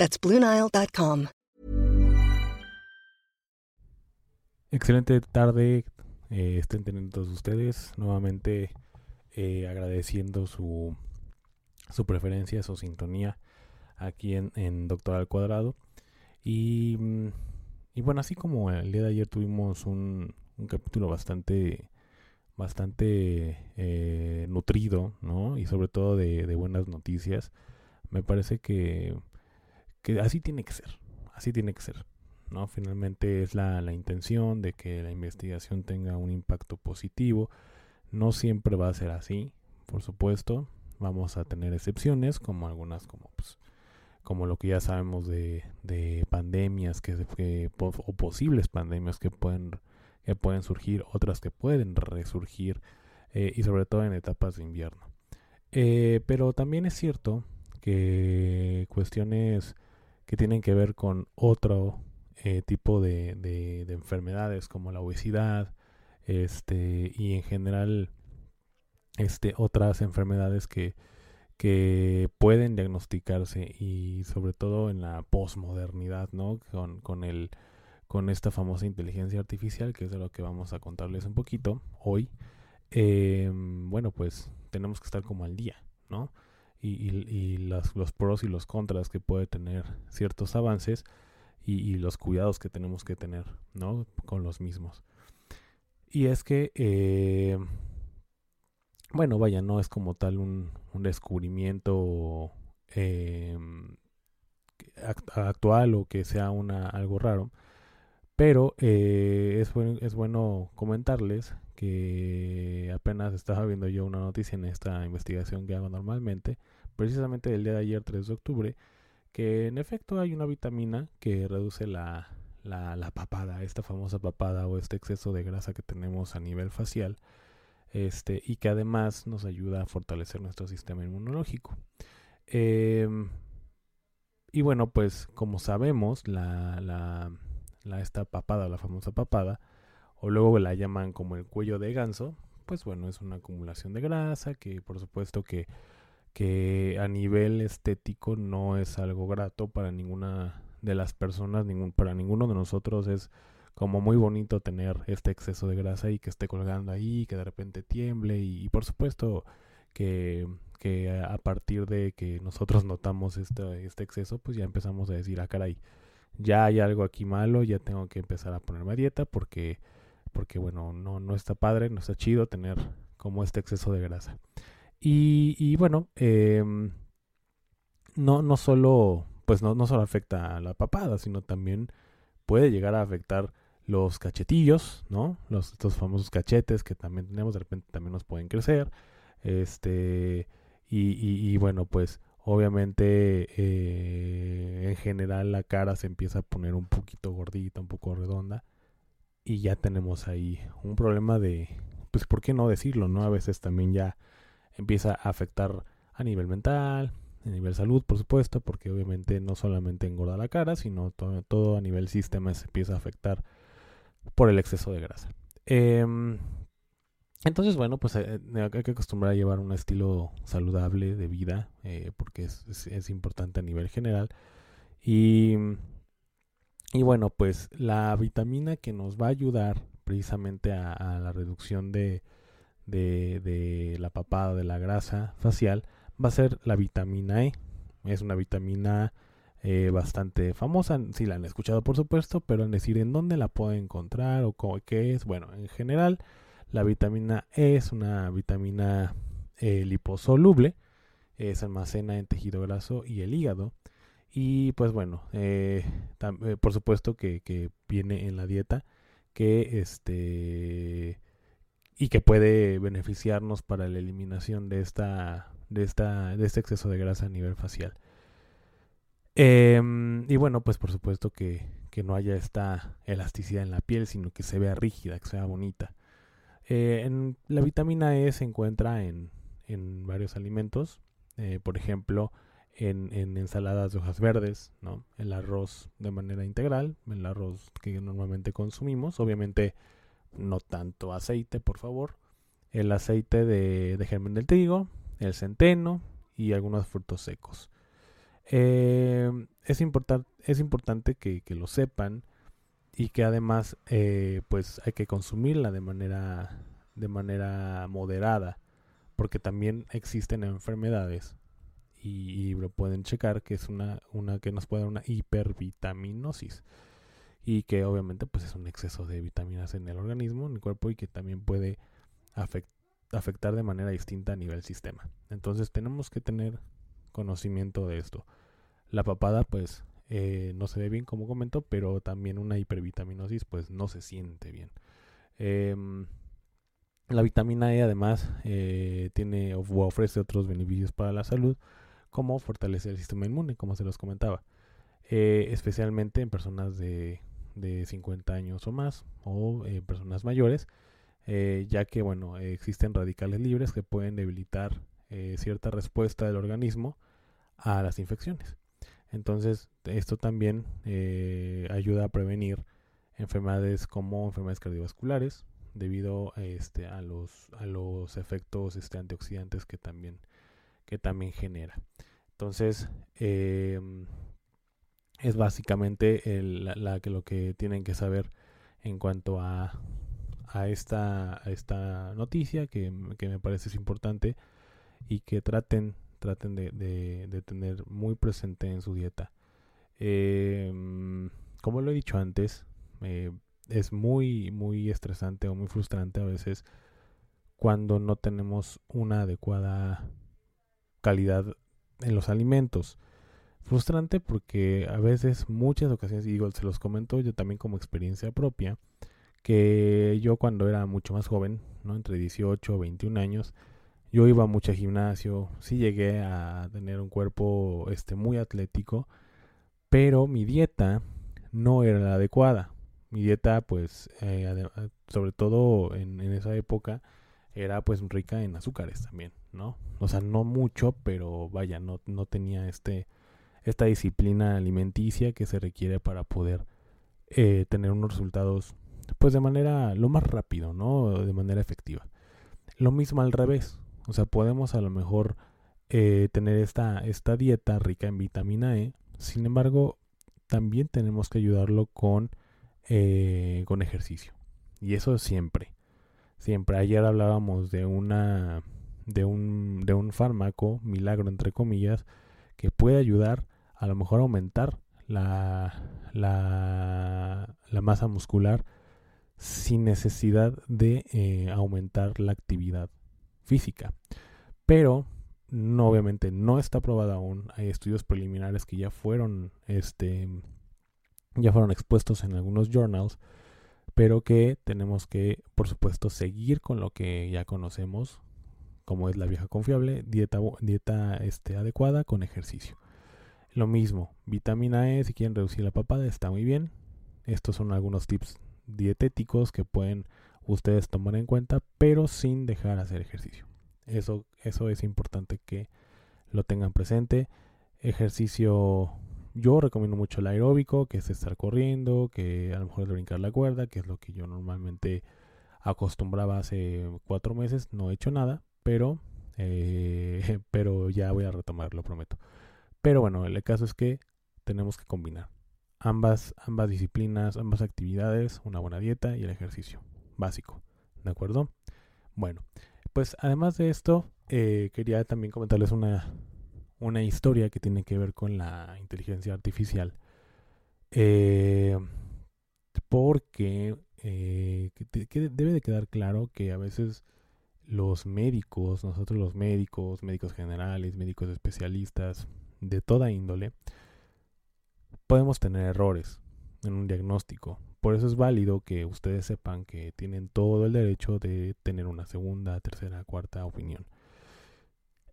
That's BlueNile.com. Excelente tarde, eh, estén teniendo todos ustedes. Nuevamente eh, agradeciendo su, su preferencia, su sintonía aquí en, en Doctor al Cuadrado. Y, mm, y, bueno, así como el día de ayer tuvimos un, un capítulo bastante bastante eh, nutrido, ¿no? Y sobre todo de, de, buenas noticias. Me parece que, que así tiene que ser, así tiene que ser. ¿no? Finalmente es la, la, intención de que la investigación tenga un impacto positivo. No siempre va a ser así, por supuesto. Vamos a tener excepciones, como algunas, como pues, como lo que ya sabemos de, de pandemias que, que, o posibles pandemias que pueden, que pueden surgir, otras que pueden resurgir, eh, y sobre todo en etapas de invierno. Eh, pero también es cierto que cuestiones que tienen que ver con otro eh, tipo de, de, de, enfermedades como la obesidad este y en general este otras enfermedades que, que pueden diagnosticarse y sobre todo en la posmodernidad no con, con el con esta famosa inteligencia artificial que es de lo que vamos a contarles un poquito hoy eh, bueno pues tenemos que estar como al día no y, los pros y los contras que puede tener ciertos avances y, los cuidados que tenemos que tener, ¿no? Con los mismos. Y es que, eh, bueno, vaya, no es como tal un, un descubrimiento eh, actual o que sea una, algo raro, pero eh, es, es bueno comentarles que apenas estaba viendo yo una noticia en esta investigación que hago normalmente, precisamente el día de ayer, 3 de octubre, que en efecto hay una vitamina que reduce la, la, la, papada, esta famosa papada o este exceso de grasa que tenemos a nivel facial, este, y que además nos ayuda a fortalecer nuestro sistema inmunológico. Eh, y bueno, pues como sabemos, la, la, esta papada, la famosa papada, o luego la llaman como el cuello de ganso, pues bueno, es una acumulación de grasa que por supuesto que que a nivel estético no es algo grato para ninguna de las personas, ningún, para ninguno de nosotros es como muy bonito tener este exceso de grasa y que esté colgando ahí, que de repente tiemble y, por supuesto que, que, a partir de que nosotros notamos este, este exceso, pues ya empezamos a decir, ah caray, ya hay algo aquí malo, ya tengo que empezar a ponerme a dieta porque, porque bueno, no, no está padre, no está chido tener como este exceso de grasa. Y, y bueno, eh, no, no solo, pues no, no solo afecta a la papada, sino también puede llegar a afectar los cachetillos, ¿no? Los, estos famosos cachetes que también tenemos, de repente también nos pueden crecer. Este, y, y bueno, pues obviamente eh, en general la cara se empieza a poner un poquito gordita, un poco redonda. Y ya tenemos ahí un problema de, pues, ¿por qué no decirlo, no? A veces también ya empieza a afectar a nivel mental, a nivel salud, por supuesto, porque obviamente no solamente engorda la cara, sino todo, a nivel sistema se empieza a afectar por el exceso de grasa. Eh, entonces, bueno, pues eh, hay que acostumbrar a llevar un estilo saludable de vida, eh, porque es, es, es, importante a nivel general. Y, y, bueno, pues la vitamina que nos va a ayudar precisamente a, la reducción de, de, de la papada, de la grasa facial, va a ser la vitamina E. Es una vitamina eh, bastante famosa, si la han escuchado por supuesto, pero en decir en dónde la pueden encontrar o cómo, qué es, bueno, en general la vitamina E es una vitamina eh, liposoluble, eh, se almacena en tejido graso y el hígado. Y pues bueno, eh, eh, por supuesto que, que, viene en la dieta que este y que puede beneficiarnos para la eliminación de esta de esta de este exceso de grasa a nivel facial. Em, y bueno, pues por supuesto que, que, no haya esta elasticidad en la piel, sino que se vea rígida, que sea bonita. Eh, en, la vitamina E se encuentra en, en varios alimentos, eh, por ejemplo, en, en, ensaladas de hojas verdes, ¿no? El arroz de manera integral, el arroz que normalmente consumimos, obviamente no tanto aceite, por favor. El aceite de, de germen del trigo, el centeno y algunos frutos secos. Eh, es, es importante que, lo sepan y que además eh, pues hay que consumirla de manera, de manera moderada porque también existen enfermedades y, lo pueden checar que es una, una que nos puede dar una hipervitaminosis y que obviamente pues es un exceso de vitaminas en el organismo, en el cuerpo y que también puede afectar de manera distinta a nivel sistema. Entonces tenemos que tener conocimiento de esto. La papada pues eh, no se ve bien como comento, pero también una hipervitaminosis pues no se siente bien. Em, la vitamina E además eh, tiene o ofrece otros beneficios para la salud como fortalecer el sistema inmune, como se los comentaba. Eh, especialmente en personas de de 50 años o más o personas mayores, ya que bueno, existen radicales libres que pueden debilitar cierta respuesta del organismo a las infecciones. Entonces, esto también ayuda a prevenir enfermedades como enfermedades cardiovasculares debido este, a, los, a los efectos este, antioxidantes que también, que también genera. Entonces, es básicamente el, la, que lo que tienen que saber en cuanto a, a, esta, esta noticia que, me parece importante y que traten, traten de, de, tener muy presente en su dieta. Em, como lo he dicho antes, eh, es muy, muy estresante o muy frustrante a veces cuando no tenemos una adecuada calidad en los alimentos frustrante porque a veces, muchas ocasiones, y digo, se los comento yo también como experiencia propia, que yo cuando era mucho más joven, ¿no? Entre 18 o 21 años, yo iba mucho al gimnasio, sí llegué a tener un cuerpo este, muy atlético, pero mi dieta no era la adecuada. Mi dieta, pues, eh, sobre todo en, en, esa época, era pues rica en azúcares también, ¿no? O sea, no mucho, pero vaya, no, no tenía este esta disciplina alimenticia que se requiere para poder eh, tener unos resultados pues de manera lo más rápido, ¿no? De manera efectiva. Lo mismo al revés, o sea, podemos a lo mejor eh, tener esta, esta dieta rica en vitamina E, sin embargo, también tenemos que ayudarlo con, eh, con ejercicio. Y eso siempre, siempre. Ayer hablábamos de una de un, de un fármaco, milagro entre comillas, que puede ayudar a lo mejor aumentar la, la, la masa muscular sin necesidad de eh, aumentar la actividad física. Pero no, obviamente no está probada aún. Hay estudios preliminares que ya fueron, este, ya fueron expuestos en algunos journals, pero que tenemos que, por supuesto, seguir con lo que ya conocemos, como es la vieja confiable, dieta, dieta este, adecuada con ejercicio. Lo mismo, vitamina E, si quieren reducir la papada, está muy bien. Estos son algunos tips dietéticos que pueden ustedes tomar en cuenta, pero sin dejar hacer ejercicio. Eso, eso es importante que lo tengan presente. Ejercicio, yo recomiendo mucho el aeróbico, que es estar corriendo, que a lo mejor es brincar la cuerda, que es lo que yo normalmente acostumbraba hace cuatro meses. No he hecho nada, pero, eh, pero ya voy a retomar, lo prometo. Pero bueno, el caso es que tenemos que combinar ambas, ambas disciplinas, ambas actividades, una buena dieta y el ejercicio básico. ¿De acuerdo? Bueno, pues además de esto, eh, quería también comentarles una, una historia que tiene que ver con la inteligencia artificial. Eh, porque eh, debe de quedar claro que a veces los médicos, nosotros los médicos, médicos generales, médicos especialistas, de toda índole, podemos tener errores en un diagnóstico. Por eso es válido que ustedes sepan que tienen todo el derecho de tener una segunda, tercera, cuarta opinión.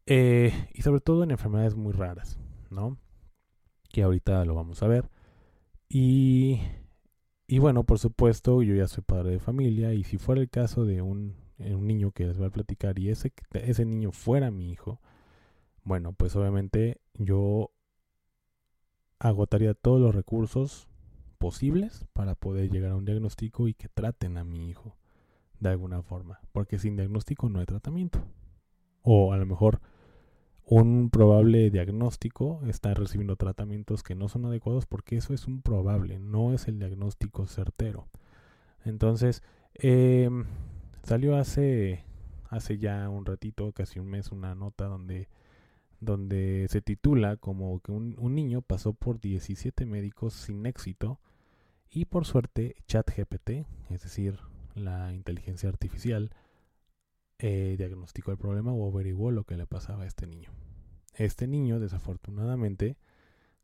Eh, y sobre todo en enfermedades muy raras, ¿no? que ahorita lo vamos a ver. Y, y bueno, por supuesto, yo ya soy padre de familia y si fuera el caso de un, un niño que les voy a platicar y ese, ese niño fuera mi hijo, bueno, pues obviamente yo agotaría todos los recursos posibles para poder llegar a un diagnóstico y que traten a mi hijo de alguna forma, porque sin diagnóstico no hay tratamiento. O a lo mejor un probable diagnóstico está recibiendo tratamientos que no son adecuados porque eso es un probable, no es el diagnóstico certero. Entonces, em, salió hace, hace ya un ratito, casi un mes, una nota donde donde se titula como que un, niño pasó por 17 médicos sin éxito y por suerte ChatGPT, es decir, la inteligencia artificial, eh, diagnosticó el problema o averiguó lo que le pasaba a este niño. Este niño, desafortunadamente,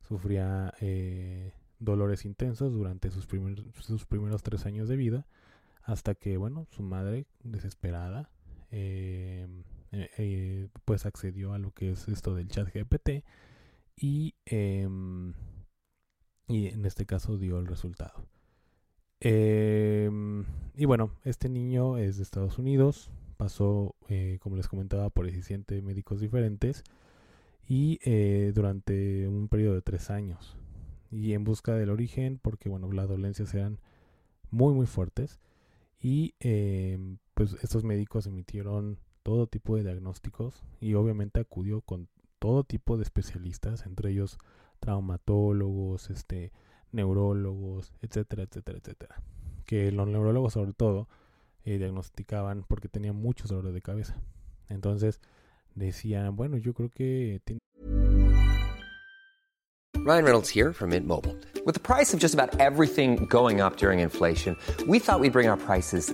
sufría eh, dolores intensos durante sus, primeros tres años de vida, hasta que, bueno, su madre, desesperada, eh, pues accedió a lo que es esto del chat GPT y, em, y en este caso dio el resultado. Em, y bueno, este niño es de Estados Unidos, pasó, eh, como les comentaba, por 17 médicos diferentes y durante un periodo de tres años. Y en busca del origen, porque bueno, las dolencias eran muy muy fuertes y em, pues estos médicos emitieron todo tipo de diagnósticos y obviamente acudió con todo tipo de especialistas, entre ellos traumatólogos, este, neurólogos, etcétera, etcétera, etcétera. Que los neurólogos sobre todo eh, diagnosticaban porque tenía muchos dolores de cabeza. Entonces decían, bueno, yo creo que tiene Ryan Reynolds here from Mint Mobile. With the price of just about everything going up during inflation, we thought we'd bring our prices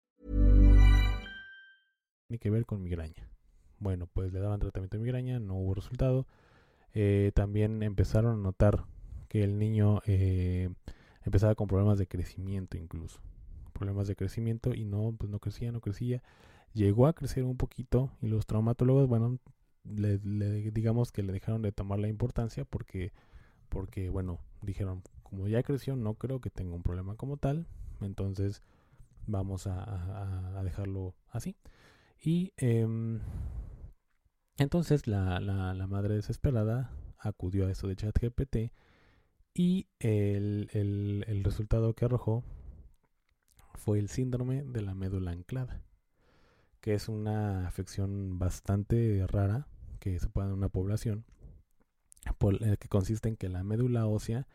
Tiene que ver con migraña. Bueno, pues le daban tratamiento de migraña, no hubo resultado. Eh, también empezaron a notar que el niño eh, empezaba con problemas de crecimiento incluso. Problemas de crecimiento y no, pues no crecía, no crecía. Llegó a crecer un poquito y los traumatólogos, bueno, digamos que le dejaron de tomar la importancia porque, porque, bueno, dijeron, como ya creció, no creo que tenga un problema como tal, entonces vamos a dejarlo así. Y em, entonces la, la, madre desesperada acudió a eso de ChatGPT y el, el, resultado que arrojó fue el síndrome de la médula anclada, que es una afección bastante rara que se puede en una población, por, que consiste en que la médula ósea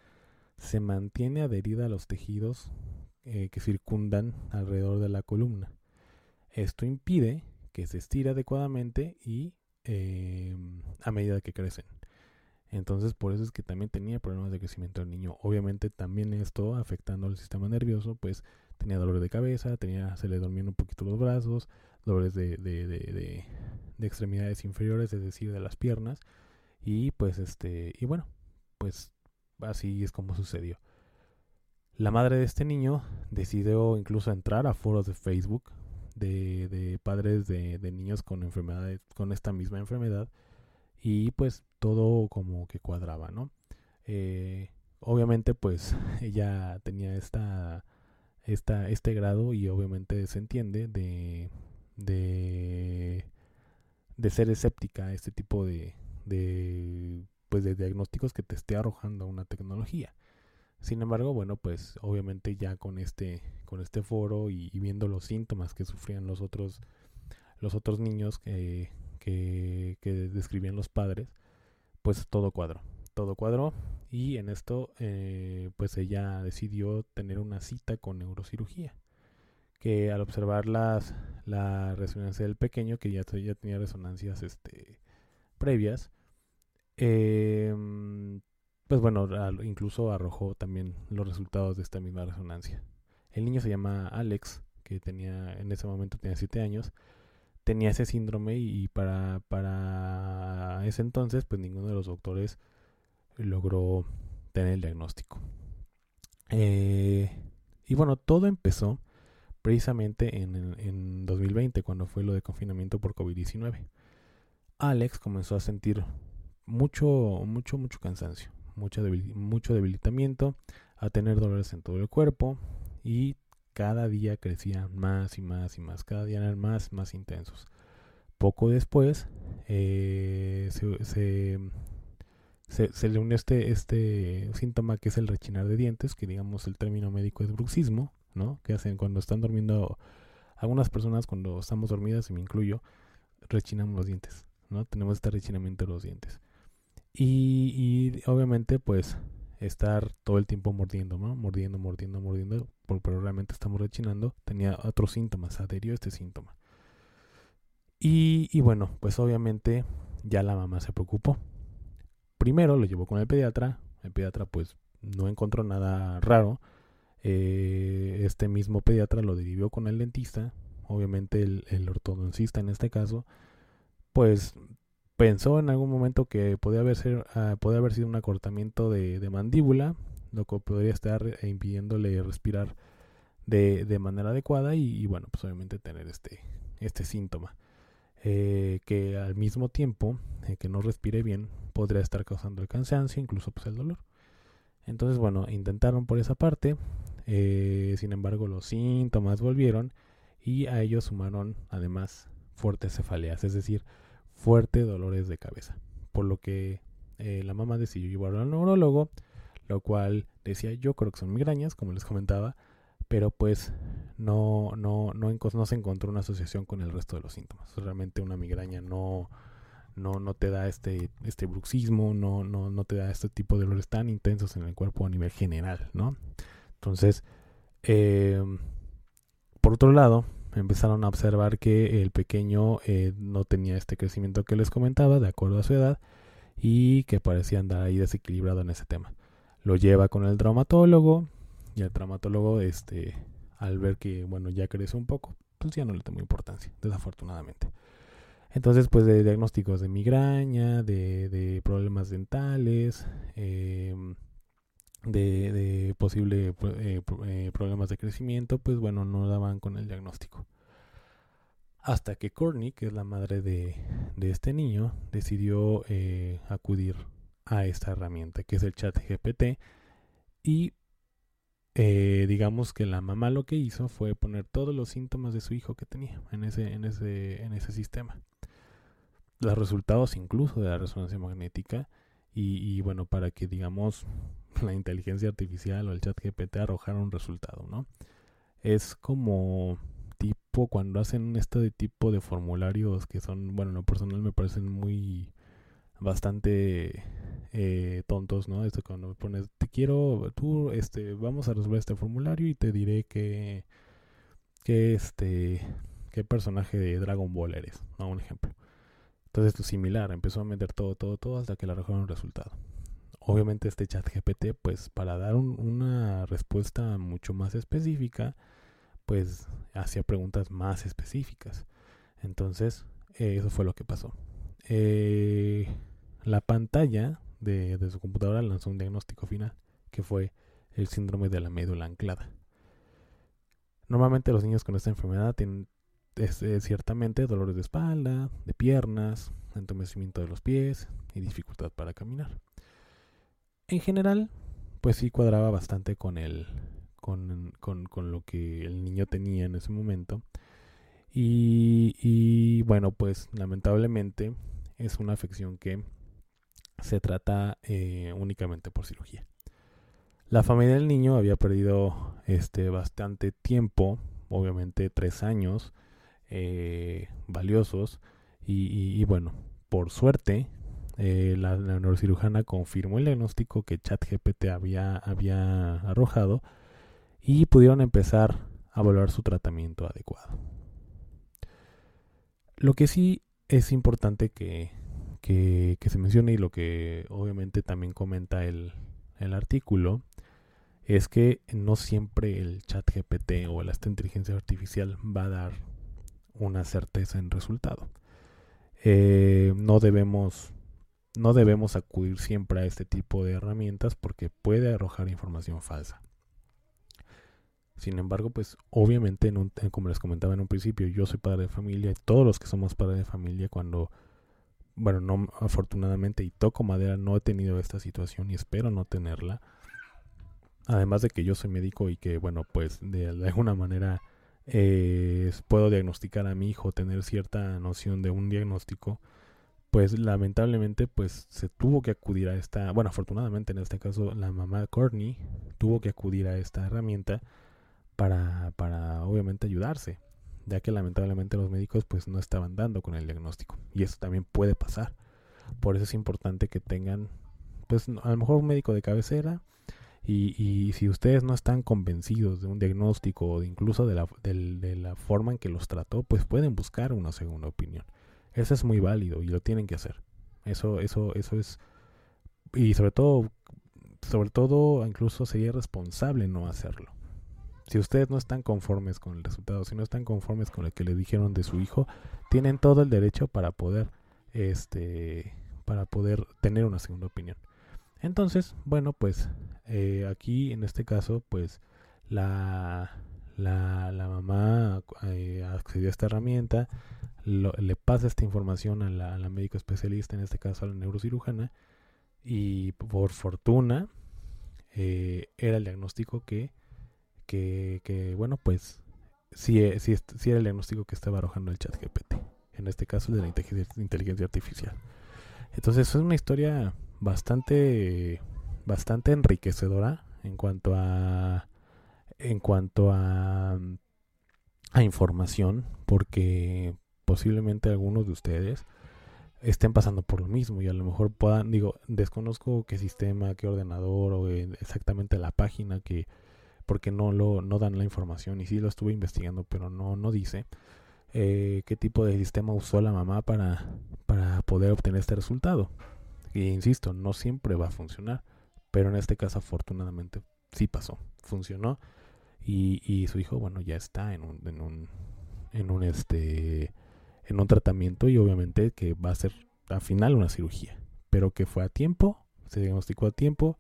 se mantiene adherida a los tejidos eh, que circundan alrededor de la columna. Esto impide que se estira adecuadamente y em, a medida que crecen. Entonces por eso es que también tenía problemas de crecimiento el niño. Obviamente también esto afectando al sistema nervioso, pues tenía dolores de cabeza, tenía, se le dormían un poquito los brazos, dolores de, de, extremidades inferiores, es decir, de las piernas. Y pues este, y bueno, pues así es como sucedió. La madre de este niño decidió incluso entrar a foros de Facebook de, de padres de, de, niños con enfermedades, con esta misma enfermedad, y pues todo como que cuadraba, ¿no? Eh, obviamente pues ella tenía esta, esta, este grado y obviamente se entiende de, de, de ser escéptica a este tipo de, de, pues de diagnósticos que te esté arrojando una tecnología. Sin embargo, bueno, pues obviamente ya con este, con este foro y, viendo los síntomas que sufrían los otros, los otros niños que, describían los padres, pues todo cuadro, todo cuadro y en esto eh, pues ella decidió tener una cita con neurocirugía que al observar las, la resonancia del pequeño, que ya, tenía resonancias este, previas, em, pues bueno, incluso arrojó también los resultados de esta misma resonancia. El niño se llama Alex, que tenía en ese momento tenía 7 años, tenía ese síndrome y para, para ese entonces pues ninguno de los doctores logró tener el diagnóstico. Eh, y bueno, todo empezó precisamente en, en 2020, cuando fue lo de confinamiento por COVID-19. Alex comenzó a sentir mucho, mucho, mucho cansancio, mucho, mucho debilitamiento, a tener dolores en todo el cuerpo y cada día crecían más y más y más, cada día eran más, más intensos. Poco después eh, se, se, le unió este, este síntoma que es el rechinar de dientes, que digamos el término médico es bruxismo, ¿no? Que hacen cuando están durmiendo, algunas personas cuando estamos dormidas, y me incluyo, rechinamos los dientes, ¿no? Tenemos este rechinamiento de los dientes. Y, obviamente, pues, estar todo el tiempo mordiendo, ¿no? Mordiendo, mordiendo, mordiendo, pero realmente estamos rechinando, tenía otros síntomas, adherió este síntoma. Y, y bueno, pues obviamente ya la mamá se preocupó. Primero lo llevó con el pediatra, el pediatra pues no encontró nada raro, eh, este mismo pediatra lo derivió con el dentista, obviamente el, ortodoncista en este caso, pues pensó en algún momento que podía haber, ah, sido un acortamiento de, mandíbula, lo que podría estar impidiéndole respirar de, manera adecuada y, bueno, pues obviamente tener este, este síntoma. Eh, que al mismo tiempo eh, que no respire bien podría estar causando el cansancio, incluso pues el dolor. Entonces, bueno, intentaron por esa parte, eh, sin embargo, los síntomas volvieron y a ellos sumaron además fuertes cefaleas, es decir, fuertes dolores de cabeza. Por lo que eh, la mamá decidió llevarlo al neurólogo, lo cual decía yo creo que son migrañas, como les comentaba, pero pues no, no, no, no se encontró una asociación con el resto de los síntomas. Realmente una migraña no, no, no te da este, este bruxismo, no, no, no te da este tipo de dolores tan intensos en el cuerpo a nivel general, ¿no? Entonces, eh, por otro lado, empezaron a observar que el pequeño eh, no tenía este crecimiento que les comentaba, de acuerdo a su edad, y que parecía andar ahí desequilibrado en ese tema. Lo lleva con el traumatólogo, y el traumatólogo, este, al ver que, bueno, ya crece un poco, pues ya no le tomó importancia, desafortunadamente. Entonces, pues de diagnósticos de migraña, de, de problemas dentales, eh, de, de posible eh, eh, problemas de crecimiento, pues bueno, no daban con el diagnóstico. Hasta que Courtney, que es la madre de, de este niño, decidió eh, acudir a esta herramienta, que es el chat GPT, y digamos que la mamá lo que hizo fue poner todos los síntomas de su hijo que tenía en ese, en ese, en ese sistema. Los resultados incluso de la resonancia magnética, y, y bueno, para que digamos la inteligencia artificial o el chat GPT arrojar un resultado, ¿no? Es como tipo cuando hacen este tipo de formularios que son, bueno, en lo personal me parecen muy bastante eh, tontos, ¿no? Esto cuando pones, te quiero, tú, este, vamos a resolver este formulario y te diré que, que este, qué personaje de Dragon Ball eres, ¿no? Un ejemplo. Entonces, lo similar, empezó a meter todo, todo, todo hasta que le arrojaron un resultado obviamente este chat GPT, pues para dar una respuesta mucho más específica, pues hacía preguntas más específicas. Entonces, eso fue lo que pasó. Eh, la pantalla de, su computadora lanzó un diagnóstico final, que fue el síndrome de la médula anclada. Normalmente los niños con esta enfermedad tienen ciertamente dolores de espalda, de piernas, entumecimiento de los pies y dificultad para caminar en general, pues sí cuadraba bastante con el, con, con, lo que el niño tenía en ese momento. Y, y, bueno, pues lamentablemente es una afección que se trata eh, únicamente por cirugía. La familia del niño había perdido este, bastante tiempo, obviamente tres años eh, valiosos, y, bueno, por suerte, eh, la, neurocirujana confirmó el diagnóstico que ChatGPT había, había arrojado y pudieron empezar a evaluar su tratamiento adecuado. Lo que sí es importante que, que, se mencione y lo que obviamente también comenta el, el artículo es que no siempre el chat GPT o esta inteligencia artificial va a dar una certeza en resultado. Eh, no debemos no debemos acudir siempre a este tipo de herramientas porque puede arrojar información falsa. Sin embargo, pues obviamente, como les comentaba en un principio, yo soy padre de familia y todos los que somos padres de familia, cuando, bueno, no afortunadamente y toco madera, no he tenido esta situación y espero no tenerla. Además de que yo soy médico y que, bueno, pues de, alguna manera eh, puedo diagnosticar a mi hijo, tener cierta noción de un diagnóstico, pues lamentablemente pues se tuvo que acudir a esta, bueno, afortunadamente en este caso la mamá de Courtney tuvo que acudir a esta herramienta para, para obviamente ayudarse, ya que lamentablemente los médicos pues no estaban dando con el diagnóstico y eso también puede pasar. Por eso es importante que tengan pues a lo mejor un médico de cabecera y, si ustedes no están convencidos de un diagnóstico o incluso de la, de, la forma en que los trató, pues pueden buscar una segunda opinión. Eso es muy válido y lo tienen que hacer. Eso, eso, eso es. Y sobre todo, sobre todo, incluso sería responsable no hacerlo. Si ustedes no están conformes con el resultado, si no están conformes con lo que le dijeron de su hijo, tienen todo el derecho para poder, este, para poder tener una segunda opinión. Entonces, bueno, pues eh, aquí en este caso, pues la, la, la mamá eh, accedió a esta herramienta, le pasa esta información a la, a la, médico especialista, en este caso a la neurocirujana, y por fortuna eh, era el diagnóstico que, que, que bueno, pues sí, sí, sí, era el diagnóstico que estaba arrojando el chat GPT, en este caso el de la inteligencia artificial. Entonces es una historia bastante bastante enriquecedora en cuanto a en cuanto a, a información porque posiblemente algunos de ustedes estén pasando por lo mismo y a lo mejor puedan digo desconozco qué sistema qué ordenador o exactamente la página que porque no lo no dan la información y sí lo estuve investigando pero no no dice eh, qué tipo de sistema usó la mamá para para poder obtener este resultado y insisto no siempre va a funcionar pero en este caso, afortunadamente, sí pasó, funcionó. Y, y su hijo, bueno, ya está en un, en un, en un, este, en un tratamiento y obviamente que va a ser al final una cirugía. Pero que fue a tiempo, se diagnosticó a tiempo,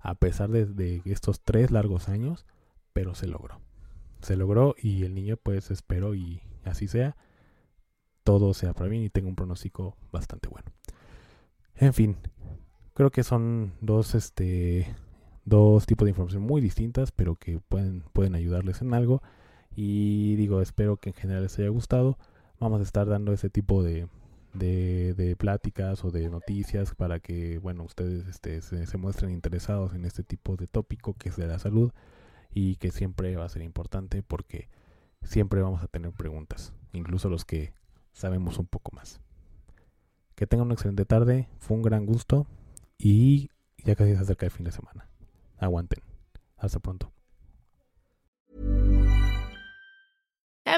a pesar de, estos tres largos años, pero se logró. Se logró y el niño pues espero y así sea, todo sea para bien y tenga un pronóstico bastante bueno. En fin, creo que son dos, este, dos tipos de información muy distintas, pero que pueden, pueden ayudarles en algo. Y digo, espero que en general les haya gustado. Vamos a estar dando ese tipo de, de, pláticas o de noticias para que, bueno, ustedes este, se, se, muestren interesados en este tipo de tópico que es de la salud y que siempre va a ser importante porque siempre vamos a tener preguntas, incluso los que sabemos un poco más. Que tengan una excelente tarde, fue un gran gusto. y ya casi se acerca el fin de semana. Aguanten. Hasta pronto.